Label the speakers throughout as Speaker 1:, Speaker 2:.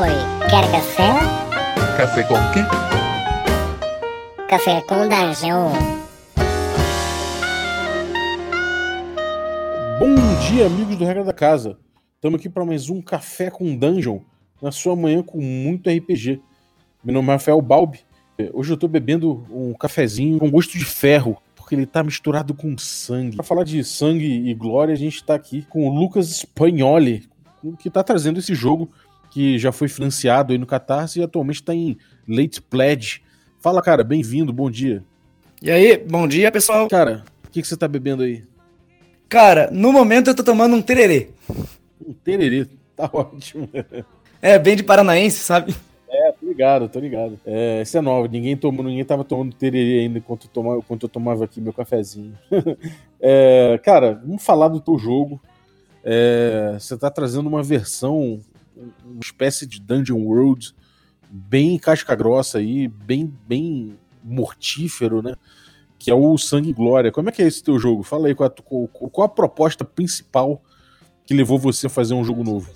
Speaker 1: Oi, quer café?
Speaker 2: Café com quê?
Speaker 1: Café com Dungeon.
Speaker 3: Bom dia, amigos do Regra da Casa. Estamos aqui para mais um Café com Dungeon, na sua manhã com muito RPG. Meu nome é Rafael Balbi. Hoje eu estou bebendo um cafezinho com gosto de ferro, porque ele está misturado com sangue. Para falar de sangue e glória, a gente está aqui com o Lucas Spagnoli, que está trazendo esse jogo que já foi financiado aí no Catarse e atualmente está em Late Pledge. Fala, cara, bem-vindo, bom dia.
Speaker 4: E aí, bom dia, pessoal.
Speaker 3: Cara, o que, que você tá bebendo aí?
Speaker 4: Cara, no momento eu tô tomando um tererê.
Speaker 3: Um tererê, tá ótimo.
Speaker 4: É, bem de paranaense, sabe?
Speaker 3: É, tô ligado, tô ligado. É, esse é novo, ninguém, tomou, ninguém tava tomando tererê ainda enquanto eu tomava, enquanto eu tomava aqui meu cafezinho. é, cara, vamos falar do teu jogo. É, você tá trazendo uma versão uma espécie de Dungeon World bem casca grossa aí, bem, bem mortífero, né? Que é o Sangue e Glória. Como é que é esse teu jogo? Fala aí, qual a, qual a proposta principal que levou você a fazer um jogo novo?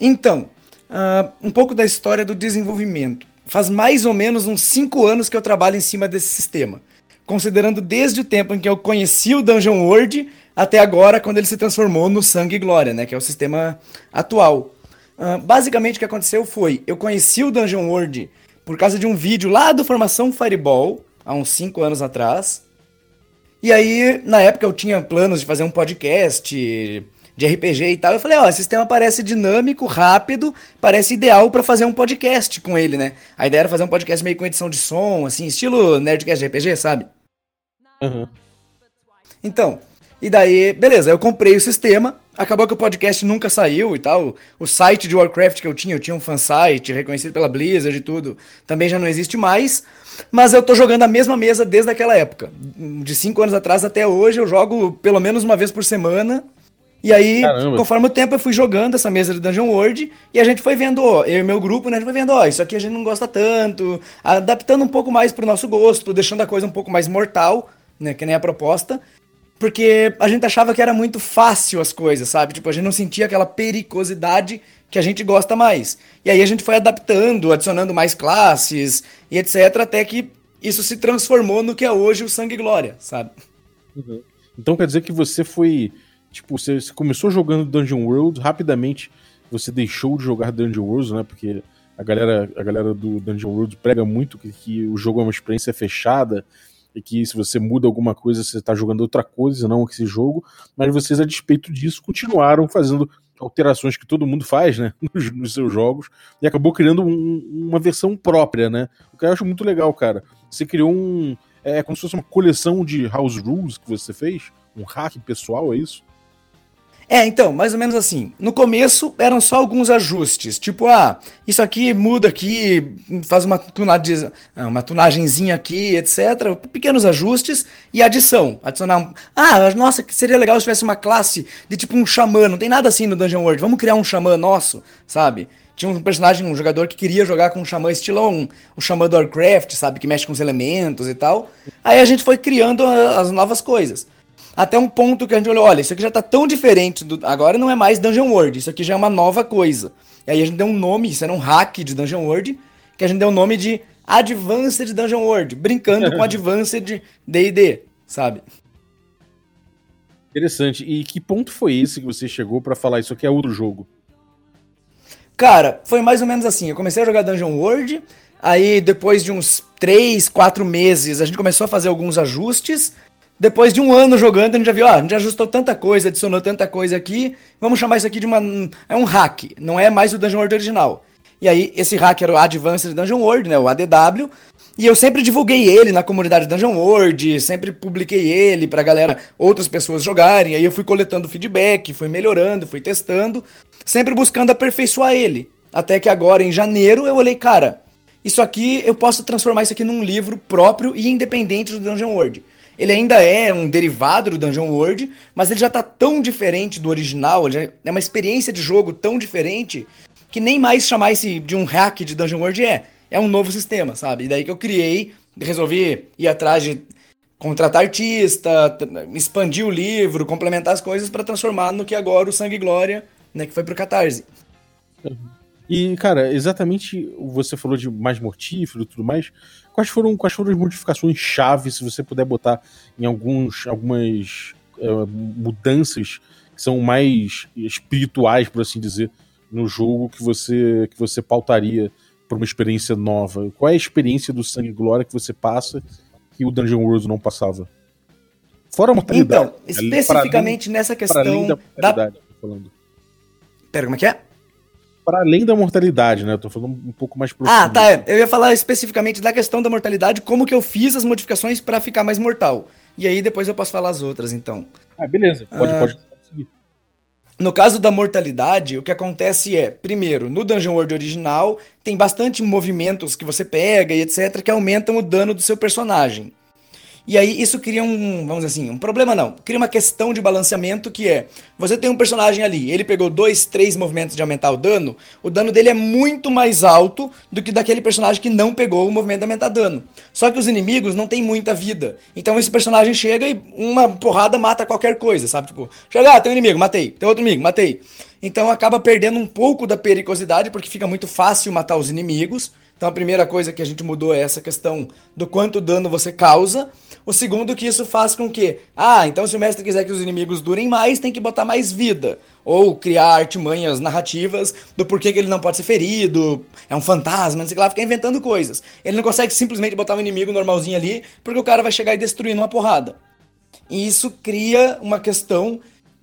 Speaker 4: Então, uh, um pouco da história do desenvolvimento. Faz mais ou menos uns 5 anos que eu trabalho em cima desse sistema. Considerando desde o tempo em que eu conheci o Dungeon World até agora, quando ele se transformou no Sangue e Glória, né? Que é o sistema atual. Uh, basicamente, o que aconteceu foi: eu conheci o Dungeon World por causa de um vídeo lá do Formação Fireball, há uns 5 anos atrás. E aí, na época, eu tinha planos de fazer um podcast de RPG e tal. Eu falei: ó, esse sistema parece dinâmico, rápido, parece ideal para fazer um podcast com ele, né? A ideia era fazer um podcast meio com edição de som, assim, estilo Nerdcast de RPG, sabe?
Speaker 3: Uhum.
Speaker 4: Então, e daí, beleza, eu comprei o sistema, acabou que o podcast nunca saiu e tal. O site de Warcraft que eu tinha, eu tinha um fansite reconhecido pela Blizzard e tudo, também já não existe mais. Mas eu tô jogando a mesma mesa desde aquela época. De cinco anos atrás até hoje, eu jogo pelo menos uma vez por semana. E aí, Caramba. conforme o tempo, eu fui jogando essa mesa de Dungeon World e a gente foi vendo, ó, eu e meu grupo, né, a gente foi vendo, ó, isso aqui a gente não gosta tanto, adaptando um pouco mais pro nosso gosto, deixando a coisa um pouco mais mortal, né, que nem a proposta. Porque a gente achava que era muito fácil as coisas, sabe? Tipo, a gente não sentia aquela pericosidade que a gente gosta mais. E aí a gente foi adaptando, adicionando mais classes e etc, até que isso se transformou no que é hoje o Sangue Glória, sabe?
Speaker 3: Uhum. Então quer dizer que você foi. Tipo, você começou jogando Dungeon World, rapidamente você deixou de jogar Dungeon World, né? Porque a galera, a galera do Dungeon World prega muito que, que o jogo é uma experiência fechada, e que se você muda alguma coisa, você está jogando outra coisa, não esse jogo, mas vocês, a despeito disso, continuaram fazendo alterações que todo mundo faz, né, nos, nos seus jogos, e acabou criando um, uma versão própria, né, o que eu acho muito legal, cara. Você criou um, é como se fosse uma coleção de house rules que você fez, um hack pessoal, é isso?
Speaker 4: É, então, mais ou menos assim. No começo eram só alguns ajustes, tipo, ah, isso aqui muda aqui, faz uma, tunagem, ah, uma tunagenzinha aqui, etc. Pequenos ajustes e adição. Adicionar um. Ah, nossa, seria legal se tivesse uma classe de tipo um xamã. Não tem nada assim no Dungeon World. Vamos criar um xamã nosso, sabe? Tinha um personagem, um jogador que queria jogar com um xamã estilo um, um xamã do Warcraft, sabe? Que mexe com os elementos e tal. Aí a gente foi criando as novas coisas. Até um ponto que a gente olhou, olha, isso aqui já tá tão diferente, do... agora não é mais Dungeon World, isso aqui já é uma nova coisa. E aí a gente deu um nome, isso era um hack de Dungeon World, que a gente deu o um nome de Advanced Dungeon World, brincando com Advanced D&D, sabe?
Speaker 3: Interessante. E que ponto foi esse que você chegou para falar isso aqui é outro jogo?
Speaker 4: Cara, foi mais ou menos assim. Eu comecei a jogar Dungeon World, aí depois de uns 3, 4 meses, a gente começou a fazer alguns ajustes, depois de um ano jogando, a gente já viu, ah, a gente ajustou tanta coisa, adicionou tanta coisa aqui, vamos chamar isso aqui de uma. É um hack, não é mais o Dungeon World original. E aí, esse hack era o Advanced Dungeon World, né? O ADW. E eu sempre divulguei ele na comunidade Dungeon World, sempre publiquei ele pra galera, outras pessoas jogarem. Aí eu fui coletando feedback, fui melhorando, fui testando, sempre buscando aperfeiçoar ele. Até que agora, em janeiro, eu olhei, cara, isso aqui eu posso transformar isso aqui num livro próprio e independente do Dungeon World. Ele ainda é um derivado do Dungeon World, mas ele já tá tão diferente do original, é uma experiência de jogo tão diferente que nem mais chamar esse de um hack de Dungeon World é. É um novo sistema, sabe? E daí que eu criei, resolvi ir atrás de contratar artista, expandir o livro, complementar as coisas para transformar no que agora o Sangue e Glória, né, que foi pro Catarse.
Speaker 3: E, cara, exatamente você falou de mais mortífero e tudo mais. Quais foram, quais foram as modificações chave, se você puder botar em alguns, algumas uh, mudanças que são mais espirituais, por assim dizer, no jogo que você, que você pautaria para uma experiência nova? Qual é a experiência do Sangue e Glória que você passa que o Dungeon World não passava? Fora a mortalidade.
Speaker 4: Então, especificamente além, nessa questão
Speaker 3: além da mortalidade, da...
Speaker 4: Pera, como é que é?
Speaker 3: Para além da mortalidade, né? Eu tô falando um pouco mais
Speaker 4: profundo. Ah, tá. Eu ia falar especificamente da questão da mortalidade, como que eu fiz as modificações para ficar mais mortal. E aí depois eu posso falar as outras, então.
Speaker 3: Ah, beleza. Pode, ah, pode.
Speaker 4: No caso da mortalidade, o que acontece é, primeiro, no Dungeon World original, tem bastante movimentos que você pega e etc, que aumentam o dano do seu personagem. E aí isso cria um, vamos dizer assim, um problema não. Cria uma questão de balanceamento que é, você tem um personagem ali, ele pegou dois, três movimentos de aumentar o dano, o dano dele é muito mais alto do que daquele personagem que não pegou o movimento de aumentar dano. Só que os inimigos não têm muita vida. Então esse personagem chega e uma porrada mata qualquer coisa, sabe? Tipo, chega, ah, tem um inimigo, matei. Tem outro inimigo, matei. Então acaba perdendo um pouco da periculosidade porque fica muito fácil matar os inimigos. Então a primeira coisa que a gente mudou é essa questão do quanto dano você causa. O segundo que isso faz com que, ah, então se o mestre quiser que os inimigos durem mais, tem que botar mais vida. Ou criar artimanhas narrativas do porquê que ele não pode ser ferido, é um fantasma, não sei o que lá, fica inventando coisas. Ele não consegue simplesmente botar um inimigo normalzinho ali, porque o cara vai chegar e destruir numa porrada. E isso cria uma questão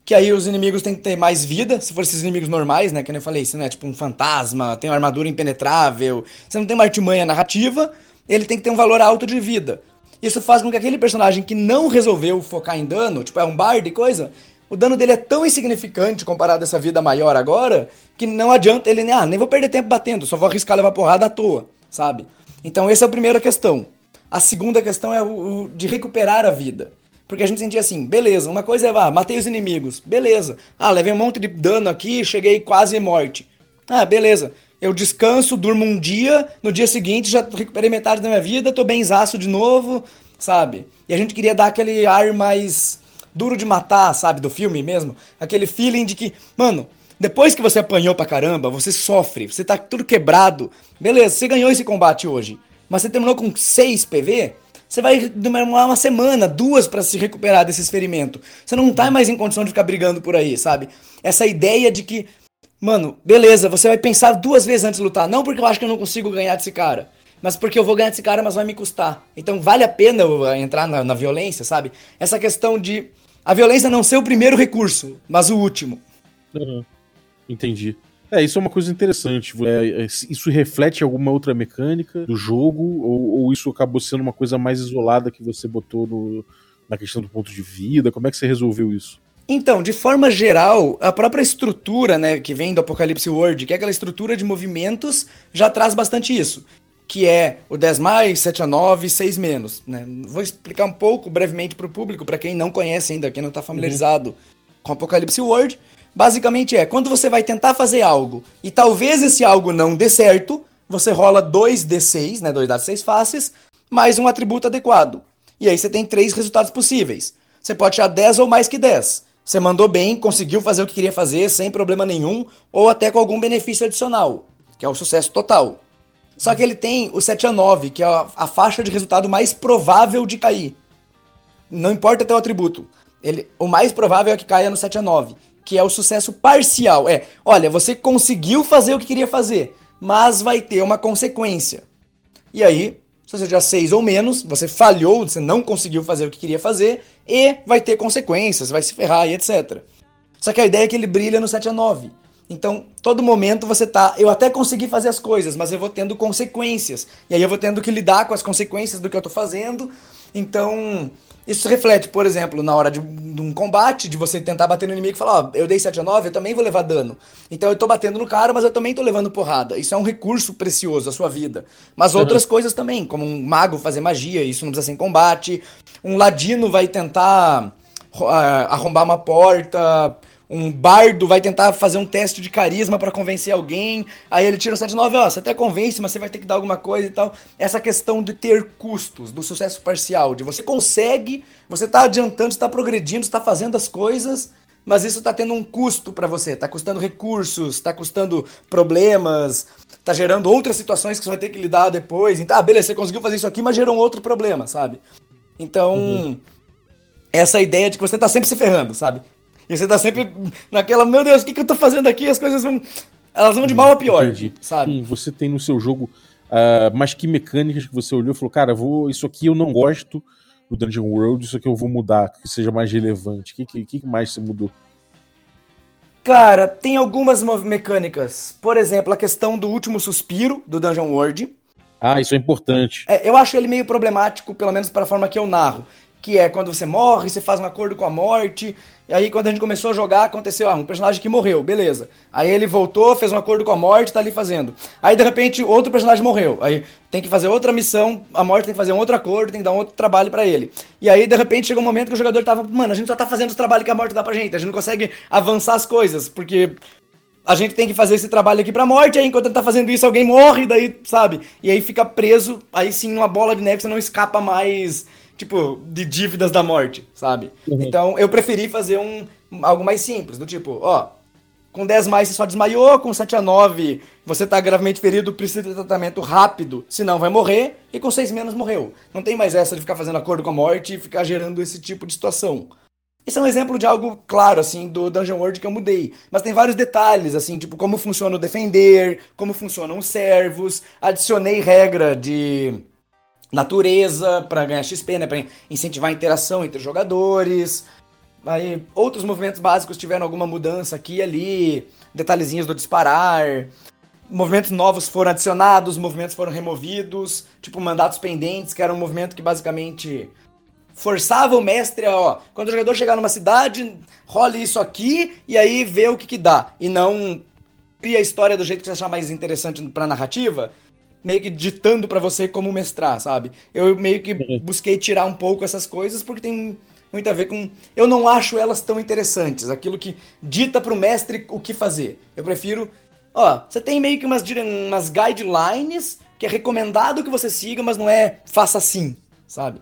Speaker 4: que aí os inimigos têm que ter mais vida, se for esses inimigos normais, né? Que eu falei, se não é tipo um fantasma, tem uma armadura impenetrável, você não tem uma artimanha narrativa, ele tem que ter um valor alto de vida. Isso faz com que aquele personagem que não resolveu focar em dano, tipo é um bard e coisa, o dano dele é tão insignificante comparado a essa vida maior agora, que não adianta ele, ah, nem vou perder tempo batendo, só vou arriscar levar porrada à toa, sabe? Então essa é a primeira questão. A segunda questão é o, o de recuperar a vida. Porque a gente sentia assim, beleza, uma coisa é, ah, matei os inimigos, beleza. Ah, levei um monte de dano aqui, cheguei quase morte. Ah, beleza. Eu descanso, durmo um dia, no dia seguinte já recuperei metade da minha vida, tô bem zaço de novo, sabe? E a gente queria dar aquele ar mais duro de matar, sabe, do filme mesmo. Aquele feeling de que, mano, depois que você apanhou pra caramba, você sofre, você tá tudo quebrado. Beleza, você ganhou esse combate hoje, mas você terminou com 6 PV, você vai demorar uma semana, duas para se recuperar desse experimento. Você não tá mais em condição de ficar brigando por aí, sabe? Essa ideia de que, mano, beleza, você vai pensar duas vezes antes de lutar. Não porque eu acho que eu não consigo ganhar desse cara, mas porque eu vou ganhar desse cara, mas vai me custar. Então vale a pena eu entrar na, na violência, sabe? Essa questão de a violência não ser o primeiro recurso, mas o último.
Speaker 3: Uhum. Entendi. É, isso é uma coisa interessante. É, é isso reflete alguma outra mecânica do jogo? Ou, ou, isso acabou sendo uma coisa mais isolada que você botou no, na questão do ponto de vida? Como é que você resolveu isso?
Speaker 4: Então, de forma geral, a própria estrutura, né, que vem do Apocalipse World, que é aquela estrutura de movimentos, já traz bastante isso. Que é o 10 mais, 7 a 9, 6 menos. Né? Vou explicar um pouco brevemente para o público, para quem não conhece ainda, quem não está familiarizado uhum. com Apocalipse World. Basicamente é, quando você vai tentar fazer algo e talvez esse algo não dê certo, você rola 2d6, né, 2 dados 6 faces, mais um atributo adequado. E aí você tem três resultados possíveis. Você pode tirar 10 ou mais que 10. Você mandou bem, conseguiu fazer o que queria fazer sem problema nenhum, ou até com algum benefício adicional, que é o sucesso total. Só que ele tem o 7 a 9, que é a, faixa de resultado mais provável de cair. Não importa até o atributo. Ele, o mais provável é que caia no 7 a 9 que é o sucesso parcial. É, olha, você conseguiu fazer o que queria fazer, mas vai ter uma consequência. E aí, se você já seis ou menos, você falhou, você não conseguiu fazer o que queria fazer, e vai ter consequências, vai se ferrar e etc. Só que a ideia é que ele brilha no 7 a 9. Então, todo momento você tá, eu até consegui fazer as coisas, mas eu vou tendo consequências. E aí eu vou tendo que lidar com as consequências do que eu tô fazendo. Então, isso reflete, por exemplo, na hora de, de, um combate, de você tentar bater no inimigo e falar, ó, eu dei 7 a 9, eu também vou levar dano. Então eu tô batendo no cara, mas eu também tô levando porrada. Isso é um recurso precioso da sua vida. Mas uhum. outras coisas também, como um mago fazer magia, isso não precisa ser em combate. Um ladino vai tentar uh, arrombar uma porta, um bardo vai tentar fazer um teste de carisma para convencer alguém, aí ele tira o 7 9, ó, você até convence, mas você vai ter que dar alguma coisa e tal. Essa questão de ter custos, do sucesso parcial, de você consegue, você tá adiantando, está progredindo, está fazendo as coisas, mas isso tá tendo um custo para você, tá custando recursos, tá custando problemas, tá gerando outras situações que você vai ter que lidar depois. Então, ah, beleza, você conseguiu fazer isso aqui, mas gerou um outro problema, sabe? Então, uhum. essa ideia de que você tá sempre se ferrando, sabe? E você tá sempre naquela, meu Deus, o que, que eu tô fazendo aqui? As coisas vão. Elas vão de mal a pior, Entendi. sabe? Sim,
Speaker 3: você tem no seu jogo. Uh, mas que mecânicas que você olhou e falou, cara, vou, isso aqui eu não gosto do Dungeon World, isso aqui eu vou mudar, que seja mais relevante. O que, que, que mais você mudou?
Speaker 4: Cara, tem algumas mecânicas. Por exemplo, a questão do último suspiro do Dungeon World.
Speaker 3: Ah, isso é importante.
Speaker 4: É, eu acho ele meio problemático, pelo menos para a forma que eu narro. Que é quando você morre, você faz um acordo com a morte, e aí, quando a gente começou a jogar, aconteceu, ah, um personagem que morreu, beleza. Aí ele voltou, fez um acordo com a morte, tá ali fazendo. Aí, de repente, outro personagem morreu. Aí tem que fazer outra missão, a morte tem que fazer um outro acordo, tem que dar um outro trabalho para ele. E aí, de repente, chegou um momento que o jogador tava, mano, a gente só tá fazendo os trabalhos que a morte dá pra gente, a gente não consegue avançar as coisas, porque a gente tem que fazer esse trabalho aqui pra morte, aí enquanto ele tá fazendo isso, alguém morre, daí, sabe? E aí fica preso, aí sim, uma bola de neve, você não escapa mais tipo, de dívidas da morte, sabe? Uhum. Então eu preferi fazer um algo mais simples, do tipo, ó, com 10 mais você só desmaiou, com 7 a 9 você tá gravemente ferido, precisa de tratamento rápido, senão vai morrer, e com 6 menos morreu. Não tem mais essa de ficar fazendo acordo com a morte e ficar gerando esse tipo de situação. Esse é um exemplo de algo claro, assim, do Dungeon World que eu mudei. Mas tem vários detalhes, assim, tipo como funciona o defender, como funcionam os servos, adicionei regra de natureza para ganhar XP, né, para incentivar a interação entre os jogadores. Aí outros movimentos básicos tiveram alguma mudança aqui e ali, detalhezinhos do disparar. Movimentos novos foram adicionados, movimentos foram removidos, tipo mandatos pendentes, que era um movimento que basicamente forçava o mestre a, ó, quando o jogador chegar numa cidade, role isso aqui e aí vê o que que dá. E não cria a história do jeito que você achar mais interessante pra narrativa, meio que ditando para você como mestrar, sabe? Eu meio que uhum. busquei tirar um pouco essas coisas porque tem muito a ver com. Eu não acho elas tão interessantes, aquilo que dita pro mestre o que fazer. Eu prefiro. Ó, você tem meio que umas, umas guidelines que é recomendado que você siga, mas não é faça assim, sabe?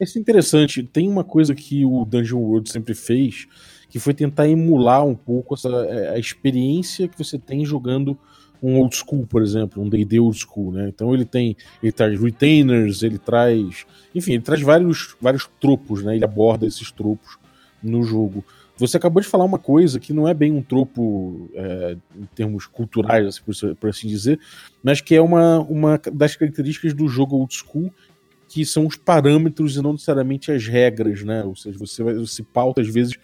Speaker 3: Isso é interessante. Tem uma coisa que o Dungeon World sempre fez, que foi tentar emular um pouco essa, é, a experiência que você tem jogando um old school, por exemplo, um D&D old school, né? Então ele tem, ele traz retainers, ele traz, enfim, ele traz vários, vários tropos, né? Ele aborda esses tropos no jogo. Você acabou de falar uma coisa que não é bem um tropo é, em termos culturais, assim, por, por, assim dizer, mas que é uma, uma das características do jogo old school, que são os parâmetros e não necessariamente as regras, né? Ou seja, você vai, se pauta às vezes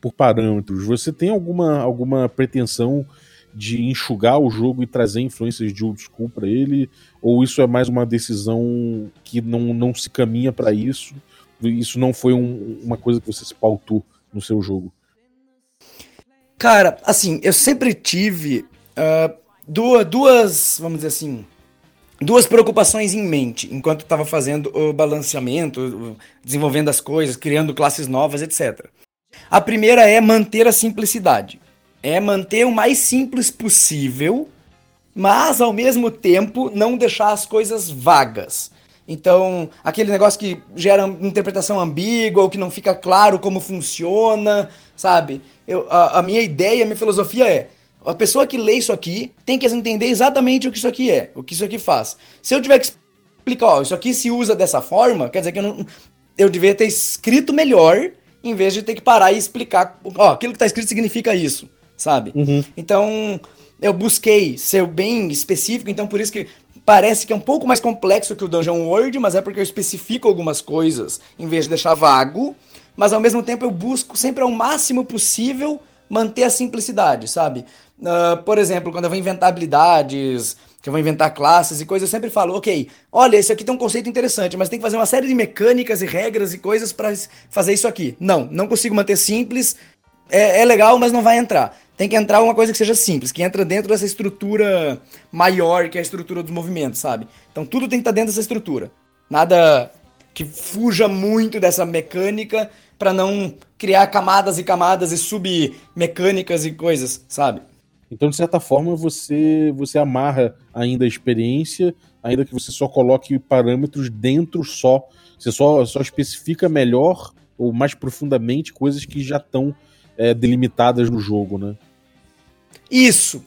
Speaker 3: por parâmetros. Você tem alguma, alguma pretensão de enxugar o jogo e trazer influências de old school para ele? Ou isso é mais uma decisão que não, não se caminha para isso? Isso não foi um, uma coisa que você se pautou no seu jogo?
Speaker 4: Cara, assim, eu sempre tive uh, duas, duas, vamos dizer assim, duas preocupações em mente enquanto estava fazendo o balanceamento, desenvolvendo as coisas, criando classes novas, etc. A primeira é manter a simplicidade é manter o mais simples possível, mas ao mesmo tempo não deixar as coisas vagas. Então, aquele negócio que gera interpretação ambígua ou que não fica claro como funciona, sabe? Eu, a, a minha ideia, a minha filosofia é: a pessoa que lê isso aqui tem que entender exatamente o que isso aqui é, o que isso aqui faz. Se eu tiver que explicar, ó, isso aqui se usa dessa forma, quer dizer que eu não. Eu devia ter escrito melhor, em vez de ter que parar e explicar, ó, aquilo que está escrito significa isso sabe? Uhum. Então, eu busquei ser bem específico, então por isso que parece que é um pouco mais complexo que o Dungeon World, mas é porque eu especifico algumas coisas em vez de deixar vago, mas ao mesmo tempo eu busco sempre ao máximo possível manter a simplicidade, sabe? Uh, por exemplo, quando eu vou inventar habilidades, que eu vou inventar classes e coisas, eu sempre falo, ok, olha, esse aqui tem um conceito interessante, mas tem que fazer uma série de mecânicas e regras e coisas para fazer isso aqui. Não, não consigo manter simples, é, é legal, mas não vai entrar tem que entrar uma coisa que seja simples, que entra dentro dessa estrutura maior que é a estrutura dos movimentos, sabe? Então tudo tem que estar tá dentro dessa estrutura. Nada que fuja muito dessa mecânica para não criar camadas e camadas e submecânicas e coisas, sabe?
Speaker 3: Então, de certa forma, você você amarra ainda a experiência, ainda que você só coloque parâmetros dentro só. Você só, só especifica melhor ou mais profundamente coisas que já estão é, delimitadas no jogo, né?
Speaker 4: Isso.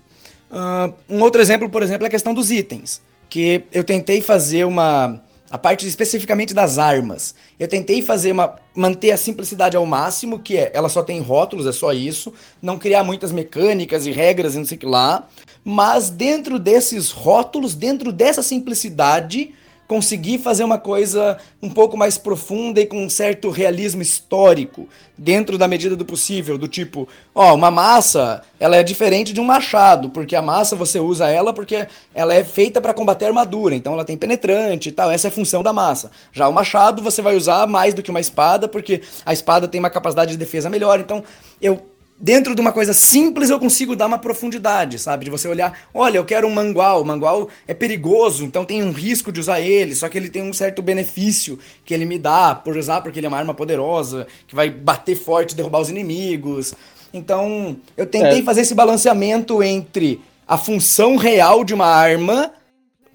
Speaker 4: Uh, um outro exemplo, por exemplo, é a questão dos itens. Que eu tentei fazer uma. A parte especificamente das armas. Eu tentei fazer uma. manter a simplicidade ao máximo, que é ela só tem rótulos, é só isso. Não criar muitas mecânicas e regras e não sei o que lá. Mas dentro desses rótulos, dentro dessa simplicidade, conseguir fazer uma coisa um pouco mais profunda e com um certo realismo histórico, dentro da medida do possível, do tipo, ó, uma massa, ela é diferente de um machado, porque a massa você usa ela porque ela é feita para combater armadura, então ela tem penetrante e tal, essa é a função da massa. Já o machado você vai usar mais do que uma espada, porque a espada tem uma capacidade de defesa melhor, então eu dentro de uma coisa simples eu consigo dar uma profundidade, sabe? De você olhar, olha, eu quero um mangual, o mangual é perigoso, então tem um risco de usar ele, só que ele tem um certo benefício que ele me dá por usar, porque ele é uma arma poderosa, que vai bater forte, derrubar os inimigos. Então, eu tentei é. fazer esse balanceamento entre a função real de uma arma,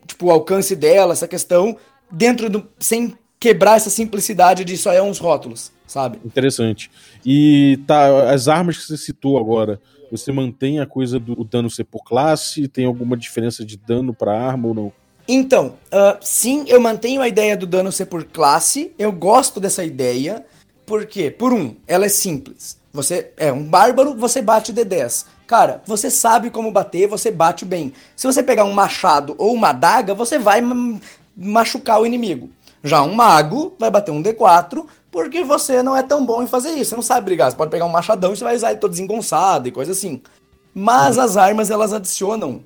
Speaker 4: tipo, o alcance dela, essa questão, dentro do. sem quebrar essa simplicidade de só é uns rótulos sabe?
Speaker 3: Interessante. E tá, as armas que você citou agora, você mantém a coisa do dano ser por classe? Tem alguma diferença de dano para arma ou não?
Speaker 4: Então, uh, sim, eu mantenho a ideia do dano ser por classe. Eu gosto dessa ideia. Por quê? Por um, ela é simples. Você é um bárbaro, você bate D10. Cara, você sabe como bater, você bate bem. Se você pegar um machado ou uma adaga, você vai machucar o inimigo. Já um mago vai bater um D4, porque você não é tão bom em fazer isso. Você não sabe brigar. Você pode pegar um machadão e você vai usar ele todo desengonçado e coisa assim. Mas uhum. as armas, elas adicionam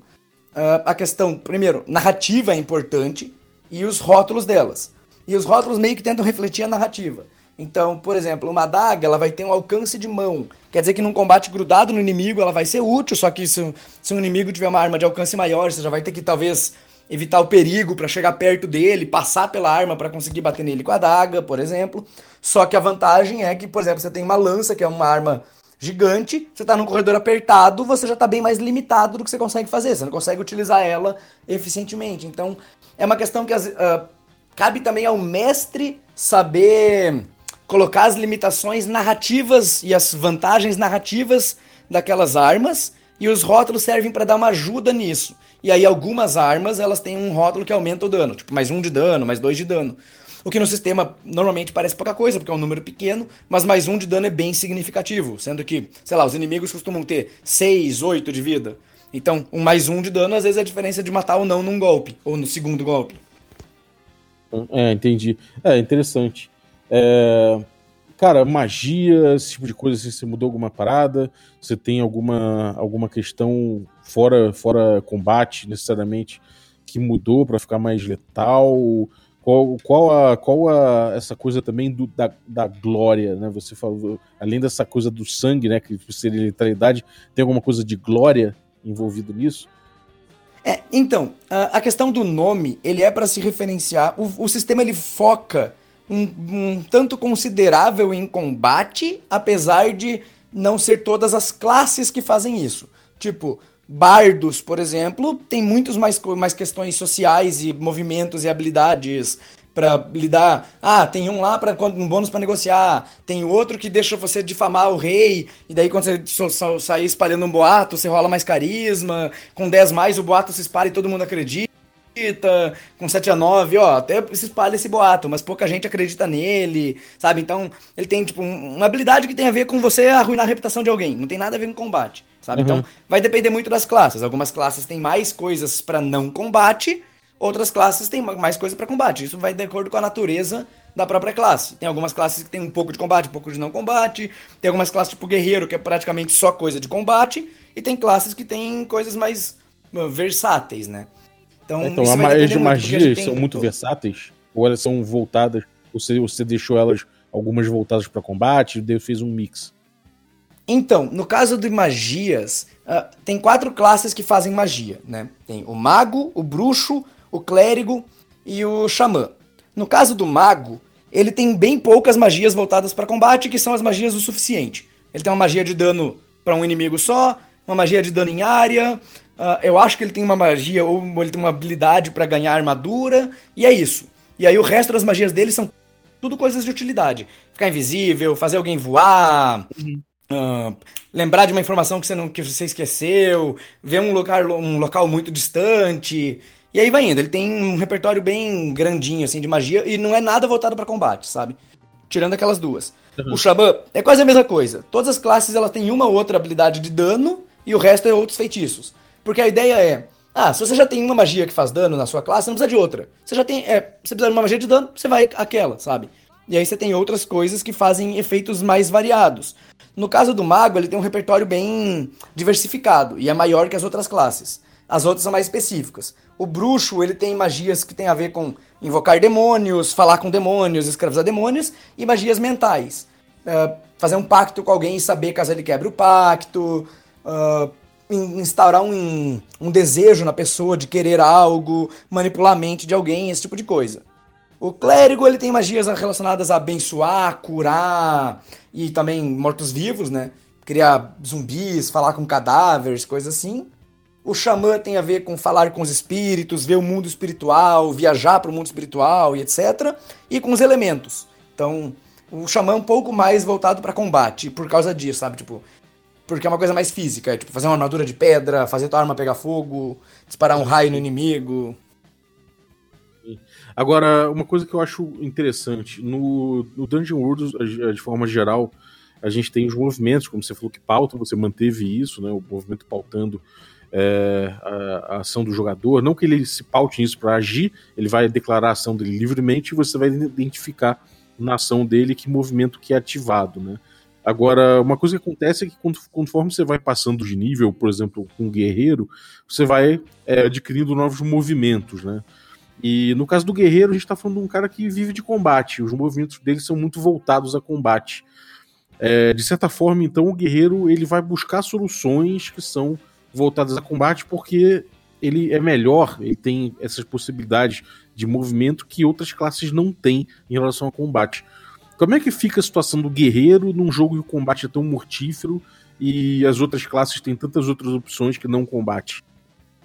Speaker 4: uh, a questão, primeiro, narrativa é importante e os rótulos delas. E os rótulos meio que tentam refletir a narrativa. Então, por exemplo, uma adaga, ela vai ter um alcance de mão. Quer dizer que num combate grudado no inimigo, ela vai ser útil, só que se, se um inimigo tiver uma arma de alcance maior, você já vai ter que talvez evitar o perigo para chegar perto dele, passar pela arma para conseguir bater nele com a adaga, por exemplo. Só que a vantagem é que, por exemplo, você tem uma lança, que é uma arma gigante, você está num corredor apertado, você já está bem mais limitado do que você consegue fazer, você não consegue utilizar ela eficientemente. Então, é uma questão que uh, cabe também ao mestre saber colocar as limitações narrativas e as vantagens narrativas daquelas armas, e os rótulos servem para dar uma ajuda nisso. E aí algumas armas, elas têm um rótulo que aumenta o dano, tipo mais um de dano, mais dois de dano. O que no sistema normalmente parece pouca coisa, porque é um número pequeno, mas mais um de dano é bem significativo, sendo que, sei lá, os inimigos costumam ter 6, 8 de vida. Então, um mais um de dano, às vezes é a diferença de matar ou não num golpe, ou no segundo golpe.
Speaker 3: É, entendi. É, interessante. É... Cara, magia, esse tipo de coisa, assim, você mudou alguma parada? Você tem alguma, alguma questão fora, fora combate, necessariamente, que mudou para ficar mais letal? Qual, qual, a, qual a, essa coisa também do, da, da glória, né? Você falou, além dessa coisa do sangue, né? Que seria letalidade, tem alguma coisa de glória envolvido nisso?
Speaker 4: É, então, a, a questão do nome, ele é para se referenciar. O, o sistema ele foca um, um tanto considerável em combate, apesar de não ser todas as classes que fazem isso. Tipo, bardos, por exemplo, tem muitos mais, mais questões sociais e movimentos e habilidades para lidar. Ah, tem um lá para um bônus para negociar, tem outro que deixa você difamar o rei, e daí quando você so, so, sair espalhando um boato, você rola mais carisma, com 10 mais o boato se espalha e todo mundo acredita. Com 7 a 9, ó, até se espalha esse boato, mas pouca gente acredita nele, sabe? Então, ele tem, tipo, uma habilidade que tem a ver com você arruinar a reputação de alguém, não tem nada a ver com combate sabe? Então, uhum. Então, vai depender muito das classes. Algumas classes têm mais coisas para não combate, outras classes têm mais coisas para combate. Isso vai de acordo com a natureza da própria classe. Tem algumas classes que tem um pouco de combate, um pouco de não combate. Tem algumas classes tipo guerreiro, que é praticamente só coisa de combate. E tem classes que tem coisas mais uh, versáteis, né?
Speaker 3: Então, então as magias magia são muito versáteis? Ou elas são voltadas? Ou você, você deixou elas algumas voltadas para combate e fez um mix?
Speaker 4: Então, no caso de magias, uh, tem quatro classes que fazem magia, né? Tem o mago, o bruxo, o clérigo e o xamã. No caso do mago, ele tem bem poucas magias voltadas para combate, que são as magias o suficiente. Ele tem uma magia de dano para um inimigo só, uma magia de dano em área. Uh, eu acho que ele tem uma magia ou ele tem uma habilidade para ganhar armadura, e é isso. E aí o resto das magias dele são tudo coisas de utilidade. Ficar invisível, fazer alguém voar, uhum uh, lembrar de uma informação que você, não, que você esqueceu, ver um local, um local muito distante. E aí vai indo. Ele tem um repertório bem grandinho, assim, de magia, e não é nada voltado para combate, sabe? Tirando aquelas duas. Uhum. O Xamã é quase a mesma coisa. Todas as classes elas têm uma ou outra habilidade de dano, e o resto é outros feitiços. Porque a ideia é. Ah, se você já tem uma magia que faz dano na sua classe, você não precisa de outra. Você já tem. É, você precisa de uma magia de dano, você vai aquela, sabe? E aí você tem outras coisas que fazem efeitos mais variados. No caso do mago, ele tem um repertório bem diversificado e é maior que as outras classes. As outras são mais específicas. O bruxo, ele tem magias que tem a ver com invocar demônios, falar com demônios, escravizar demônios e magias mentais. Uh, fazer um pacto com alguém e saber caso ele quebre o pacto. Uh, instaurar um, um desejo na pessoa de querer algo, manipular a mente de alguém, esse tipo de coisa. O clérigo ele tem magias relacionadas a abençoar, curar e também mortos-vivos, né? Criar zumbis, falar com cadáveres, coisas assim. O xamã tem a ver com falar com os espíritos, ver o mundo espiritual, viajar para o mundo espiritual e etc. E com os elementos. Então, o xamã é um pouco mais voltado para combate, por causa disso, sabe? Tipo, porque é uma coisa mais física, é, tipo fazer uma armadura de pedra, fazer tua arma pegar fogo, disparar um raio no inimigo.
Speaker 3: Agora, uma coisa que eu acho interessante, no, no Dungeon World, de forma geral, a gente tem os movimentos, como você falou, que pautam, você manteve isso, né, o movimento pautando é, a, a, ação do jogador, não que ele se paute nisso para agir, ele vai declarar a ação dele livremente e você vai identificar na ação dele que movimento que é ativado, né. Agora, uma coisa que acontece é que conforme você vai passando de nível, por exemplo, com um guerreiro, você vai é, adquirindo novos movimentos, né? E no caso do guerreiro, a gente está falando de um cara que vive de combate. Os movimentos dele são muito voltados a combate. É, de certa forma, então, o guerreiro ele vai buscar soluções que são voltadas a combate porque ele é melhor, ele tem essas possibilidades de movimento que outras classes não têm em relação ao combate. Como é que fica a situação do guerreiro num jogo que o combate é tão mortífero e as outras classes têm tantas outras opções que não combate?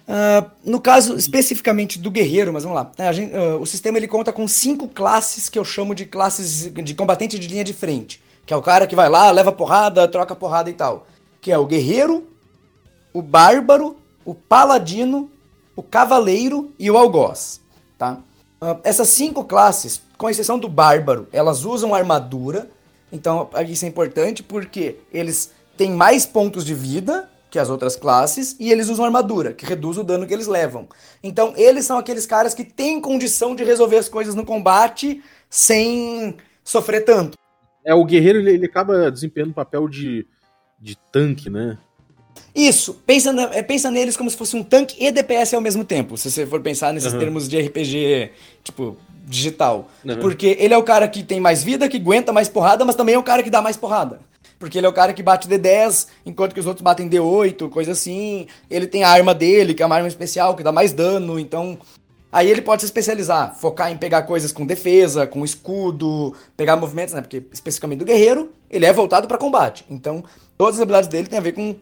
Speaker 4: Uh, no caso especificamente do guerreiro, mas vamos lá. Gente, uh, o sistema ele conta com cinco classes que eu chamo de classes de combatente de linha de frente. Que é o cara que vai lá, leva porrada, troca porrada e tal. Que é o guerreiro, o bárbaro, o paladino, o cavaleiro e o algoz. Tá? Uh, essas cinco classes, com exceção do bárbaro, elas usam armadura. Então isso é importante porque eles têm mais pontos de vida que as outras classes, e eles usam armadura, que reduz o dano que eles levam. Então, eles são aqueles caras que têm condição de resolver as coisas no combate sem sofrer tanto.
Speaker 3: É, o guerreiro ele, ele acaba desempenhando o papel de, de tanque, né?
Speaker 4: Isso, pensa, na, é, pensa neles como se fosse um tanque e DPS ao mesmo tempo, se você for pensar nesses uhum. termos de RPG, tipo, digital. Uhum. Porque ele é o cara que tem mais vida, que aguenta mais porrada, mas também é o cara que dá mais porrada porque ele é o cara que bate D10, enquanto que os outros batem D8, coisa assim. Ele tem a arma dele, que é uma arma especial, que dá mais dano, então. Aí ele pode se especializar, focar em pegar coisas com defesa, com escudo, pegar movimentos, né? Porque especificamente do guerreiro, ele é voltado para combate. Então, todas as habilidades dele têm a ver com.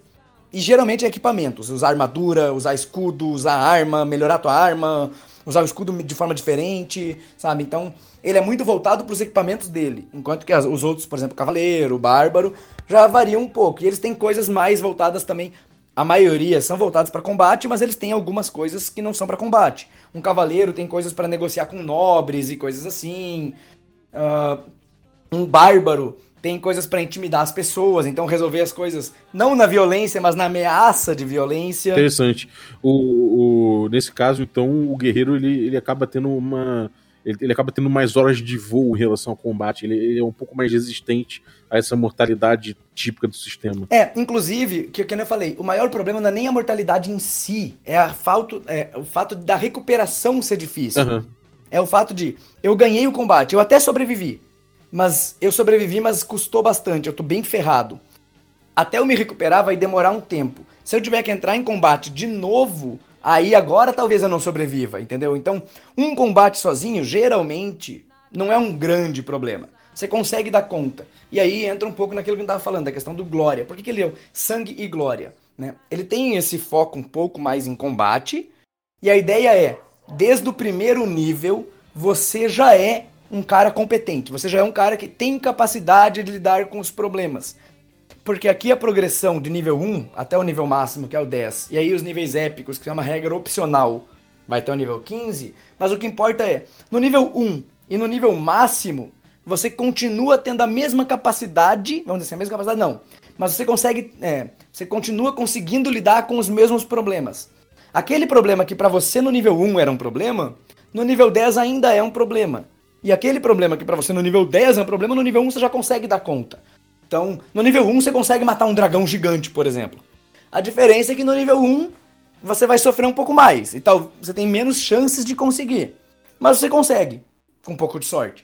Speaker 4: E geralmente é equipamentos. Usar armadura, usar escudo, usar arma, melhorar tua arma, usar o escudo de forma diferente, sabe? Então, ele é muito voltado para os equipamentos dele, enquanto que as, os outros, por exemplo, Cavaleiro, Bárbaro, já variam um pouco. E eles têm coisas mais voltadas também. A maioria são voltados para combate, mas eles têm algumas coisas que não são para combate. Um cavaleiro tem coisas para negociar com nobres e coisas assim. Uh, um bárbaro tem coisas para intimidar as pessoas, então resolver as coisas não na violência, mas na ameaça de violência.
Speaker 3: Interessante. O, o nesse caso, então, o guerreiro ele, ele acaba tendo uma ele, ele, acaba tendo mais horas de voo em relação ao combate. Ele, ele, é um pouco mais resistente a essa mortalidade típica do sistema.
Speaker 4: É, inclusive, que, que eu falei, o maior problema não é nem a mortalidade em si, é, a falta, é o fato da recuperação ser difícil. Uhum. É o fato de eu ganhei o combate, eu até sobrevivi. Mas eu sobrevivi, mas custou bastante, eu tô bem ferrado. Até eu me recuperar vai demorar um tempo. Se eu tiver que entrar em combate de novo, aí agora talvez eu não sobreviva, entendeu? Então, um combate sozinho, geralmente, não é um grande problema. Você consegue dar conta. E aí entra um pouco naquilo que eu estava falando, da questão do glória. Por que, que ele é sangue e glória? Né? Ele tem esse foco um pouco mais em combate, e a ideia é, desde o primeiro nível, você já é um cara competente, você já é um cara que tem capacidade de lidar com os problemas. porque aqui a progressão de nível 1 até o nível máximo, que é o 10, e aí os níveis épicos, que é uma regra opcional, vai até o nível 15, mas o que importa é, no nível 1 e no nível máximo, você continua tendo a mesma capacidade, vamos dizer assim, a mesma capacidade não, mas você consegue, é, você continua conseguindo lidar com os mesmos problemas. Aquele problema que para você no nível 1 era um problema, no nível 10 ainda é um problema. E aquele problema que para você no nível 10 é um problema, no nível 1 você já consegue dar conta. Então, no nível 1 você consegue matar um dragão gigante, por exemplo. A diferença é que no nível 1 você vai sofrer um pouco mais. E tal, você tem menos chances de conseguir. Mas você consegue, com um pouco de sorte.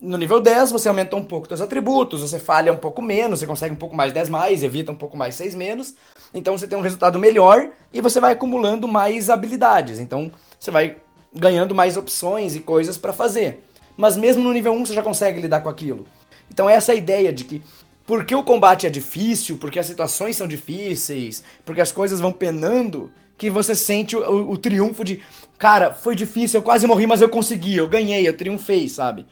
Speaker 4: No nível 10, você aumenta um pouco seus atributos, você falha um pouco menos, você consegue um pouco mais 10 mais, evita um pouco mais 6 menos. Então você tem um resultado melhor e você vai acumulando mais habilidades. Então você vai ganhando mais opções e coisas para fazer. Mas mesmo no nível 1 você já consegue lidar com aquilo. Então essa é a ideia de que porque o combate é difícil, porque as situações são difíceis, porque as coisas vão penando, que você sente o, o, o triunfo de, cara, foi difícil, eu quase morri, mas eu consegui, eu ganhei, eu triunfei, sabe?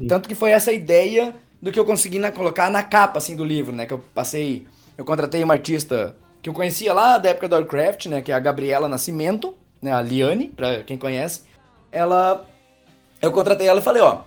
Speaker 4: Uhum. Tanto que foi essa ideia do que eu consegui na, colocar na capa, assim, do livro, né? Que eu passei, eu contratei uma artista que eu conhecia lá da época do Warcraft, né? Que é a Gabriela Nascimento, né? A Liane, pra quem conhece. Ela, eu contratei ela e falei, ó,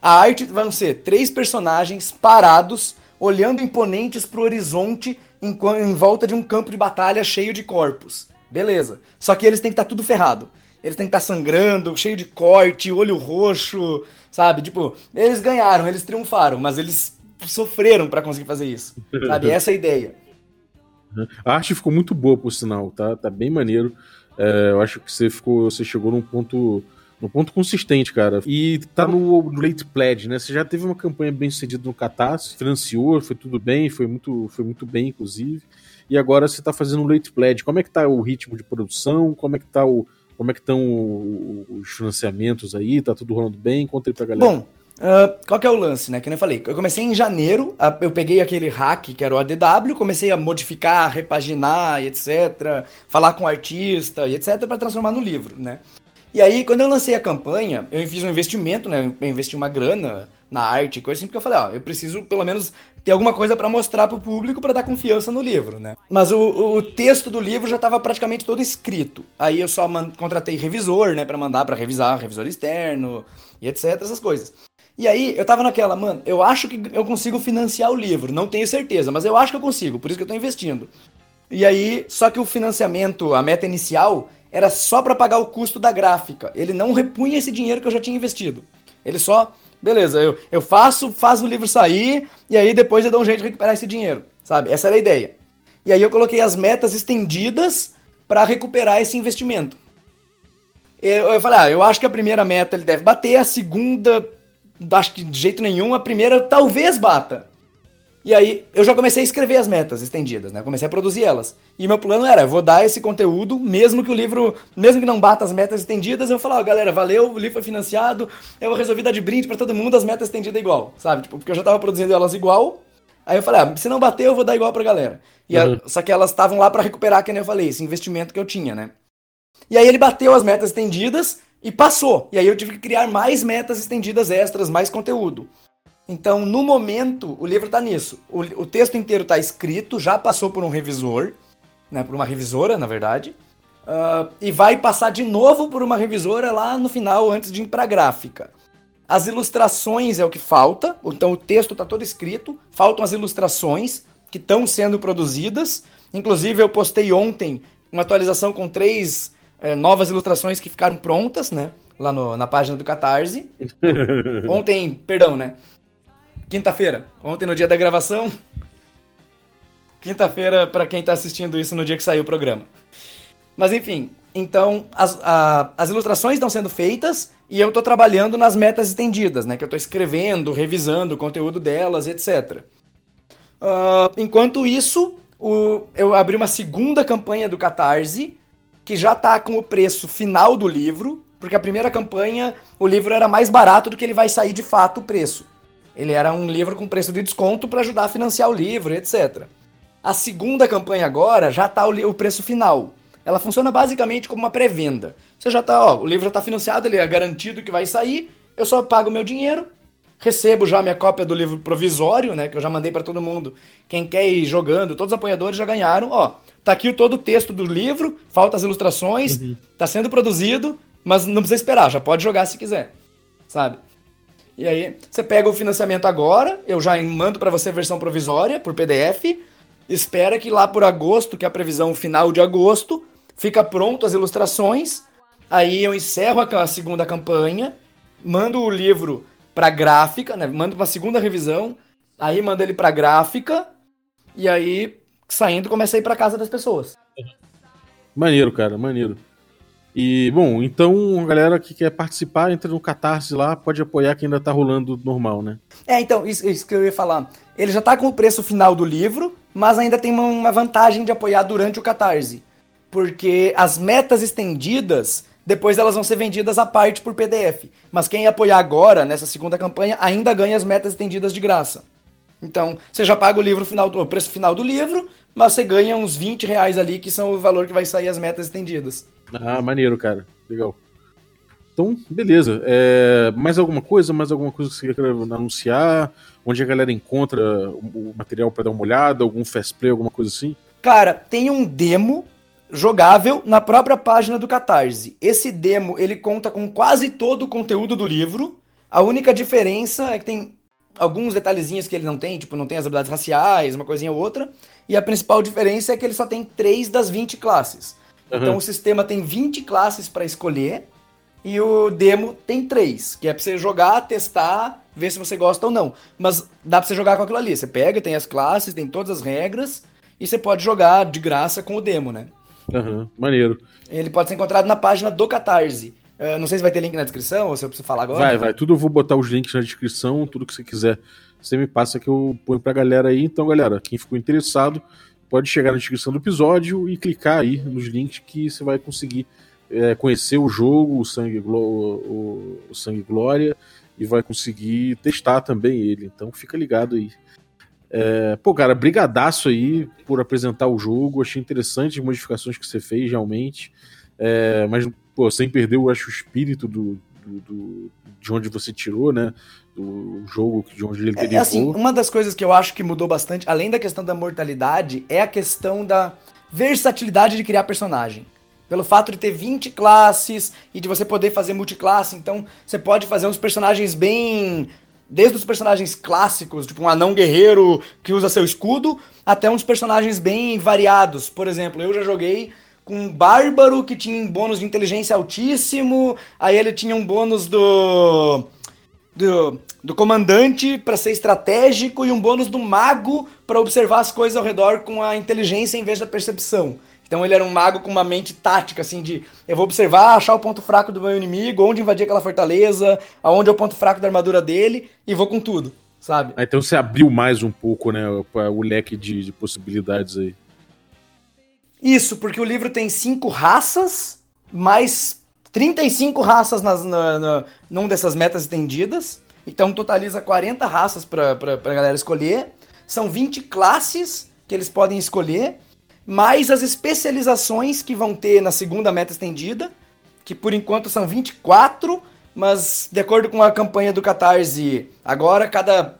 Speaker 4: a arte vão ser três personagens parados olhando imponentes para o horizonte em, em, volta de um campo de batalha cheio de corpos. Beleza. Só que eles têm que estar tá tudo ferrado. Eles têm que estar tá sangrando, cheio de corte, olho roxo, sabe? Tipo, eles ganharam, eles triunfaram, mas eles sofreram para conseguir fazer isso. Sabe? Essa é a ideia.
Speaker 3: A arte ficou muito boa, por sinal, tá? Tá bem maneiro. É, eu acho que você ficou, você chegou num ponto no ponto consistente, cara. E tá no, no Late Pledge, né? Você já teve uma campanha bem sucedida no Catarse, financiou, foi tudo bem, foi muito, foi muito bem, inclusive. E agora você tá fazendo o Late Pledge. Como é que tá o ritmo de produção? Como é que tá o. Como é que estão os financiamentos aí? Tá tudo rolando bem? Conta aí pra galera.
Speaker 4: Bom, Uh, qual que é o lance, né? Que eu falei. Eu comecei em janeiro, eu peguei aquele hack que era o ADW, comecei a modificar, repaginar e etc. Falar com o artista e etc. para transformar no livro, né? E aí, quando eu lancei a campanha, eu fiz um investimento, né? Eu investi uma grana na arte, coisa assim, porque eu falei, ó, eu preciso pelo menos ter alguma coisa para mostrar pro público para dar confiança no livro, né? Mas o, o texto do livro já estava praticamente todo escrito. Aí eu só contratei revisor, né, para mandar para revisar, revisor externo e etc, essas coisas. E aí eu tava naquela, mano, eu acho que eu consigo financiar o livro, não tenho certeza, mas eu acho que eu consigo, por isso que eu tô investindo. E aí, só que o financiamento, a meta inicial, era só para pagar o custo da gráfica. Ele não repunha esse dinheiro que eu já tinha investido. Ele só, beleza, eu, eu faço, faz o livro sair e aí depois eu dou um jeito de recuperar esse dinheiro, sabe? Essa era a ideia. E aí eu coloquei as metas estendidas para recuperar esse investimento. Eu, eu falei, ah, eu acho que a primeira meta ele deve bater, a segunda, acho que de jeito nenhum, a primeira talvez bata. E aí eu já comecei a escrever as metas estendidas, né? Comecei a produzir elas. E meu plano era, eu vou dar esse conteúdo, mesmo que o livro, mesmo que não bata as metas estendidas, eu falar, ó, oh, galera, valeu, o livro foi financiado, eu resolvi dar de brinde para todo mundo as metas estendidas igual, sabe? Tipo, porque eu já tava produzindo elas igual. Aí eu falei, ah, se não bater, eu vou dar igual pra galera. E uhum. a, só que elas estavam lá para recuperar, que nem eu falei, esse investimento que eu tinha, né? E aí ele bateu as metas estendidas e passou. E aí eu tive que criar mais metas estendidas extras, mais conteúdo. Então, no momento, o livro está nisso. O, o, texto inteiro está escrito, já passou por um revisor, né, por uma revisora, na verdade, uh, e vai passar de novo por uma revisora lá no final, antes de ir para a gráfica. As ilustrações é o que falta, então o texto está todo escrito, faltam as ilustrações que estão sendo produzidas. Inclusive, eu postei ontem uma atualização com três é, novas ilustrações que ficaram prontas, né? Lá no, na página do Catarse. ontem, perdão, né? Quinta-feira, ontem no dia da gravação. Quinta-feira, para quem está assistindo isso no dia que saiu o programa. Mas enfim, então as, a, as ilustrações estão sendo feitas e eu estou trabalhando nas metas estendidas, né? Que eu estou escrevendo, revisando o conteúdo delas, etc. Uh, ah, enquanto isso, o, eu abri uma segunda campanha do Catarse, que já está com o preço final do livro, porque a primeira campanha, o livro era mais barato do que ele vai sair de fato o preço. Ele era um livro com preço de desconto para ajudar a financiar o livro, etc. A segunda campanha agora já está o, o, preço final. Ela funciona basicamente como uma pré-venda. Você já está, ó, o livro já está financiado, ele é garantido que vai sair, eu só pago o meu dinheiro recebo já minha cópia do livro provisório, né? Que eu já mandei para todo mundo. Quem quer ir jogando, todos os apoiadores já ganharam. Ó, tá aqui todo o texto do livro, falta as ilustrações, uhum. tá sendo produzido, mas não precisa esperar, já pode jogar se quiser, sabe? E aí, você pega o financiamento agora, eu já mando para você a versão provisória por PDF, espera que lá por agosto, que é a previsão final de agosto, fica pronto as ilustrações, aí eu encerro a segunda campanha, mando o livro para gráfica, né? Mando para segunda revisão, aí mando ele para gráfica e aí saindo começa a ir para casa das pessoas.
Speaker 3: Maneiro, cara, maneiro. E, bom, então a galera que quer participar, entra no Catarse lá, pode apoiar que ainda tá rolando normal, né?
Speaker 4: É, então, isso, isso que eu ia falar. Ele já tá com o preço final do livro, mas ainda tem uma vantagem de apoiar durante o Catarse. Porque as metas estendidas, depois elas vão ser vendidas à parte por PDF. Mas quem apoiar agora, nessa segunda campanha, ainda ganha as metas estendidas de graça. Então, você já paga o livro final, o preço final do livro, mas você ganha uns 20 reais ali, que são o valor que vai sair as metas estendidas.
Speaker 3: Ah, maneiro, cara. Legal. Então, beleza. É, mais alguma coisa? Mais alguma coisa que você quer anunciar? Onde a galera encontra o material para dar uma olhada? Algum fast play, alguma coisa assim?
Speaker 4: Cara, tem um demo jogável na própria página do Catarse. Esse demo, ele conta com quase todo o conteúdo do livro. A única diferença é que tem alguns detalhezinhos que ele não tem, tipo, não tem as habilidades raciais, uma coisinha ou outra. E a principal diferença é que ele só tem 3 das 20 classes. Uhum. Então o sistema tem 20 classes para escolher e o demo tem 3, que é para você jogar, testar, ver se você gosta ou não. Mas dá para você jogar com aquilo ali. Você pega, tem as classes, tem todas as regras e você pode jogar de graça com o demo, né?
Speaker 3: Uhum, maneiro.
Speaker 4: Ele pode ser encontrado na página do Catarse. Uh, não sei se vai ter link na descrição ou se eu preciso falar agora.
Speaker 3: Vai, vai. Tudo eu vou botar os links na descrição, tudo que você quiser. Você me passa que eu ponho pra galera aí. Então, galera, quem ficou interessado, pode chegar na descrição do episódio e clicar aí nos links que você vai conseguir é, conhecer o jogo, o Sangue, o, o Sangue Glória, e vai conseguir testar também ele. Então fica ligado aí. É, pô, cara, brigadaço aí por apresentar o jogo. Achei interessante as modificações que você fez, realmente. É, mas, pô, sem perder, eu acho, o espírito do, do, do, de onde você tirou, né? Do jogo, de onde ele
Speaker 4: derivou. É, assim, uma das coisas que eu acho que mudou bastante, além da questão da mortalidade, é a questão da versatilidade de criar personagem. Pelo fato de ter 20 classes e de você poder fazer multiclasse, então você pode fazer uns personagens bem desde os personagens clássicos, tipo um anão guerreiro que usa seu escudo, até uns personagens bem variados. Por exemplo, eu já joguei com um bárbaro que tinha um bônus de inteligência altíssimo, aí ele tinha um bônus do do, do comandante para ser estratégico e um bônus do mago para observar as coisas ao redor com a inteligência em vez da percepção. Então ele era um mago com uma mente tática, assim, de eu vou observar, achar o ponto fraco do meu inimigo, onde invadir aquela fortaleza, aonde é o ponto fraco da armadura dele, e vou com tudo, sabe?
Speaker 3: Ah, então você abriu mais um pouco, né, o leque de, de possibilidades aí.
Speaker 4: Isso, porque o livro tem cinco raças, mais 35 raças nas, na, na, num dessas metas estendidas. Então totaliza 40 raças para a galera escolher. São 20 classes que eles podem escolher mais as especializações que vão ter na segunda meta estendida, que por enquanto são 24, mas de acordo com a campanha do Catarse, agora cada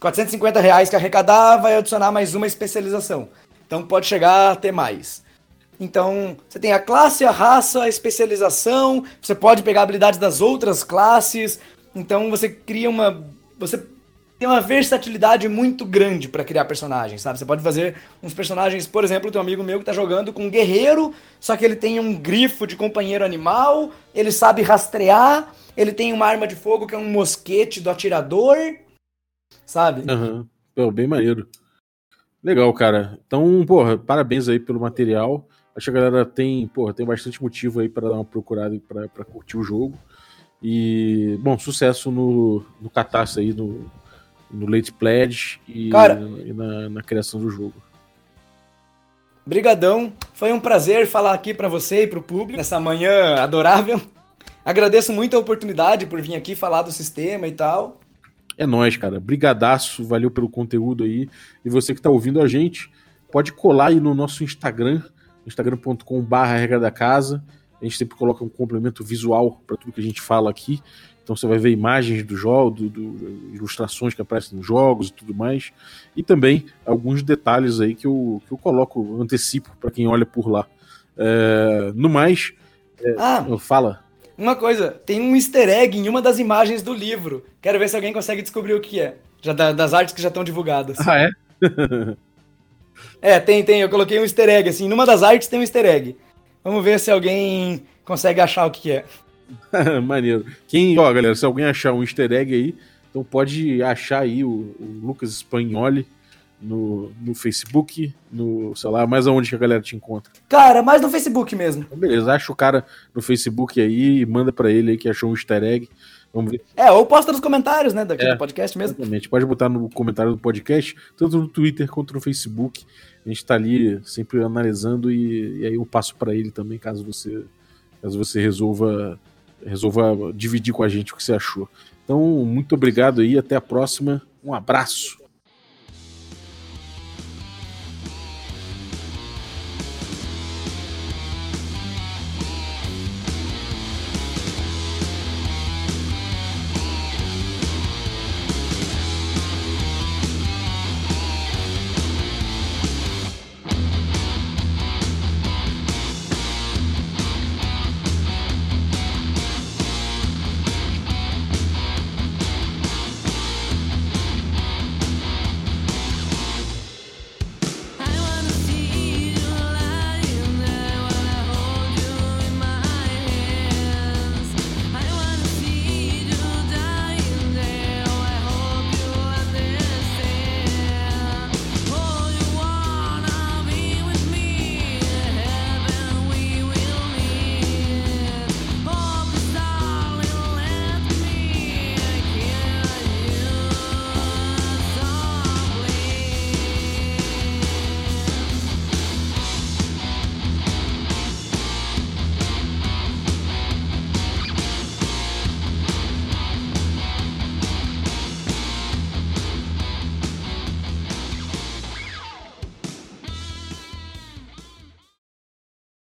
Speaker 4: 450 reais que arrecadar vai adicionar mais uma especialização. Então pode chegar a ter mais. Então, você tem a classe, a raça, a especialização, você pode pegar habilidades das outras classes. Então você cria uma. Você tem uma versatilidade muito grande para criar personagens, sabe? Você pode fazer uns personagens, por exemplo, tem um amigo meu que tá jogando com um guerreiro, só que ele tem um grifo de companheiro animal, ele sabe rastrear, ele tem uma arma de fogo que é um mosquete do atirador, sabe?
Speaker 3: Aham, uhum. bem maneiro. Legal, cara. Então, porra, parabéns aí pelo material. Acho que a galera tem, porra, tem bastante motivo aí para dar uma procurada e pra, curtir o jogo. E, bom, sucesso no, no Catarse aí, no, no Late Pledge e,
Speaker 4: Cara,
Speaker 3: e na, na, criação do jogo.
Speaker 4: Brigadão, foi um prazer falar aqui para você e para o público nessa manhã adorável. Agradeço muito a oportunidade por vir aqui falar do sistema e tal.
Speaker 3: É nóis, cara. Brigadaço, valeu pelo conteúdo aí. E você que tá ouvindo a gente, pode colar aí no nosso Instagram, instagram.com.br regra da casa. A gente sempre coloca um complemento visual para tudo que a gente fala aqui. Então você vai ver imagens do jogo, do, do, ilustrações que aparecem nos jogos e tudo mais. E também alguns detalhes aí que eu, que eu coloco, antecipo para quem olha por lá. É, no mais, é,
Speaker 4: ah,
Speaker 3: fala.
Speaker 4: Uma coisa, tem um easter egg em uma das imagens do livro. Quero ver se alguém consegue descobrir o que é. Já das artes que já estão divulgadas.
Speaker 3: Ah, é?
Speaker 4: é, tem, tem. Eu coloquei um easter egg, assim. Numa das artes tem um easter egg. Vamos ver se alguém consegue achar o que é.
Speaker 3: Maneiro. Quem, ó, galera, se alguém achar um easter egg aí, então pode achar aí o, o Lucas Spagnoli no, no Facebook, no, sei lá, mais aonde que a galera te encontra?
Speaker 4: Cara, mais no Facebook mesmo.
Speaker 3: Então, beleza, acha o cara no Facebook aí e manda para ele aí que achou um easter egg. Vamos ver.
Speaker 4: É, ou posta nos comentários, né, daqui é, do podcast mesmo.
Speaker 3: Exatamente, pode botar no comentário do podcast, tanto no Twitter quanto no Facebook. A gente tá ali sempre analisando e, e aí eu passo para ele também, caso você caso você resolva resolva dividir com a gente o que você achou. Então, muito obrigado aí, até a próxima. Um abraço.